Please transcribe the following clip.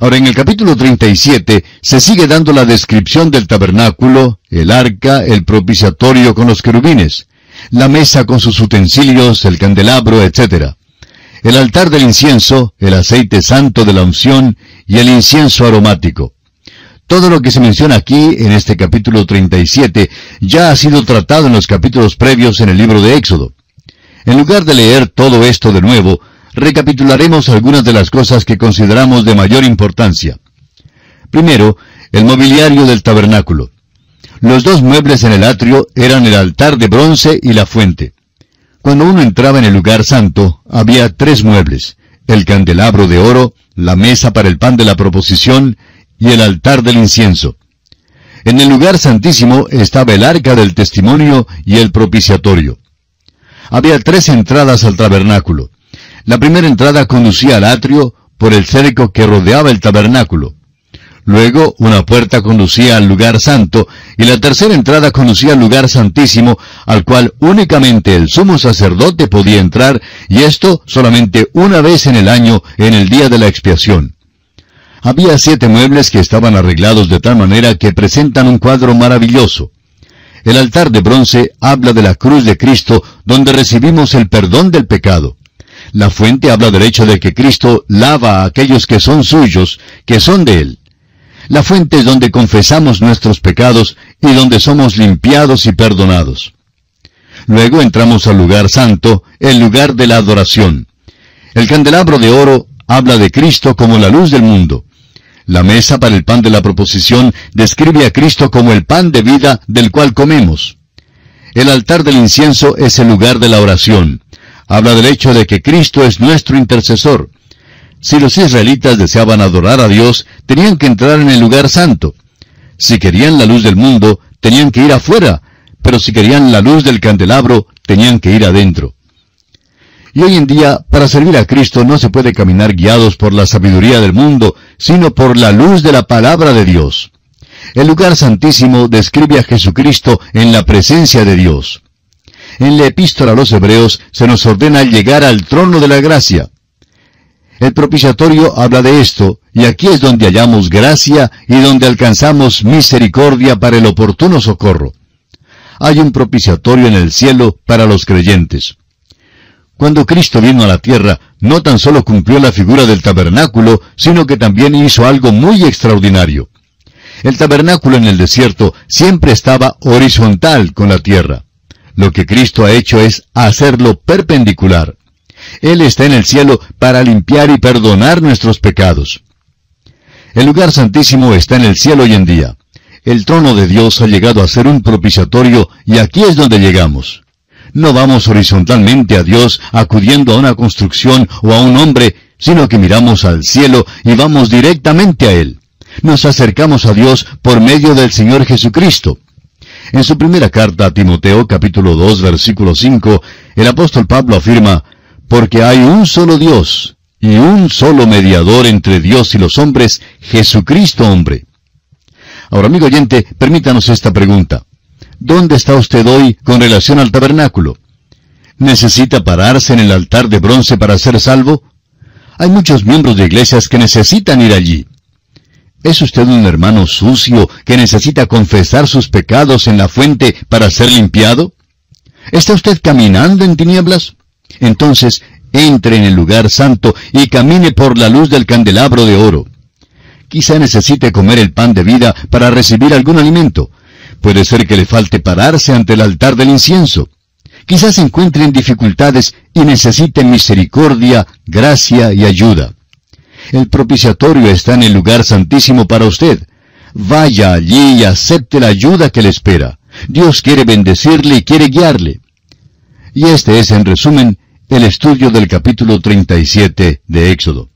Ahora, en el capítulo 37 se sigue dando la descripción del tabernáculo, el arca, el propiciatorio con los querubines, la mesa con sus utensilios, el candelabro, etc. El altar del incienso, el aceite santo de la unción y el incienso aromático. Todo lo que se menciona aquí en este capítulo 37 ya ha sido tratado en los capítulos previos en el libro de Éxodo. En lugar de leer todo esto de nuevo, recapitularemos algunas de las cosas que consideramos de mayor importancia. Primero, el mobiliario del tabernáculo. Los dos muebles en el atrio eran el altar de bronce y la fuente. Cuando uno entraba en el lugar santo, había tres muebles, el candelabro de oro, la mesa para el pan de la proposición y el altar del incienso. En el lugar santísimo estaba el arca del testimonio y el propiciatorio. Había tres entradas al tabernáculo. La primera entrada conducía al atrio por el cerco que rodeaba el tabernáculo. Luego una puerta conducía al lugar santo y la tercera entrada conducía al lugar santísimo, al cual únicamente el sumo sacerdote podía entrar, y esto solamente una vez en el año, en el día de la expiación. Había siete muebles que estaban arreglados de tal manera que presentan un cuadro maravilloso. El altar de bronce habla de la cruz de Cristo, donde recibimos el perdón del pecado. La fuente habla del hecho de que Cristo lava a aquellos que son suyos, que son de Él. La fuente es donde confesamos nuestros pecados y donde somos limpiados y perdonados. Luego entramos al lugar santo, el lugar de la adoración. El candelabro de oro habla de Cristo como la luz del mundo. La mesa para el pan de la proposición describe a Cristo como el pan de vida del cual comemos. El altar del incienso es el lugar de la oración habla del hecho de que Cristo es nuestro intercesor. Si los israelitas deseaban adorar a Dios, tenían que entrar en el lugar santo. Si querían la luz del mundo, tenían que ir afuera, pero si querían la luz del candelabro, tenían que ir adentro. Y hoy en día, para servir a Cristo no se puede caminar guiados por la sabiduría del mundo, sino por la luz de la palabra de Dios. El lugar santísimo describe a Jesucristo en la presencia de Dios. En la epístola a los Hebreos se nos ordena llegar al trono de la gracia. El propiciatorio habla de esto, y aquí es donde hallamos gracia y donde alcanzamos misericordia para el oportuno socorro. Hay un propiciatorio en el cielo para los creyentes. Cuando Cristo vino a la tierra, no tan solo cumplió la figura del tabernáculo, sino que también hizo algo muy extraordinario. El tabernáculo en el desierto siempre estaba horizontal con la tierra. Lo que Cristo ha hecho es hacerlo perpendicular. Él está en el cielo para limpiar y perdonar nuestros pecados. El lugar santísimo está en el cielo hoy en día. El trono de Dios ha llegado a ser un propiciatorio y aquí es donde llegamos. No vamos horizontalmente a Dios acudiendo a una construcción o a un hombre, sino que miramos al cielo y vamos directamente a Él. Nos acercamos a Dios por medio del Señor Jesucristo. En su primera carta a Timoteo capítulo 2 versículo 5, el apóstol Pablo afirma, Porque hay un solo Dios y un solo mediador entre Dios y los hombres, Jesucristo hombre. Ahora, amigo oyente, permítanos esta pregunta. ¿Dónde está usted hoy con relación al tabernáculo? ¿Necesita pararse en el altar de bronce para ser salvo? Hay muchos miembros de iglesias que necesitan ir allí. ¿Es usted un hermano sucio que necesita confesar sus pecados en la fuente para ser limpiado? ¿Está usted caminando en tinieblas? Entonces, entre en el lugar santo y camine por la luz del candelabro de oro. Quizá necesite comer el pan de vida para recibir algún alimento. Puede ser que le falte pararse ante el altar del incienso. Quizás encuentre en dificultades y necesite misericordia, gracia y ayuda. El propiciatorio está en el lugar santísimo para usted. Vaya allí y acepte la ayuda que le espera. Dios quiere bendecirle y quiere guiarle. Y este es, en resumen, el estudio del capítulo 37 de Éxodo.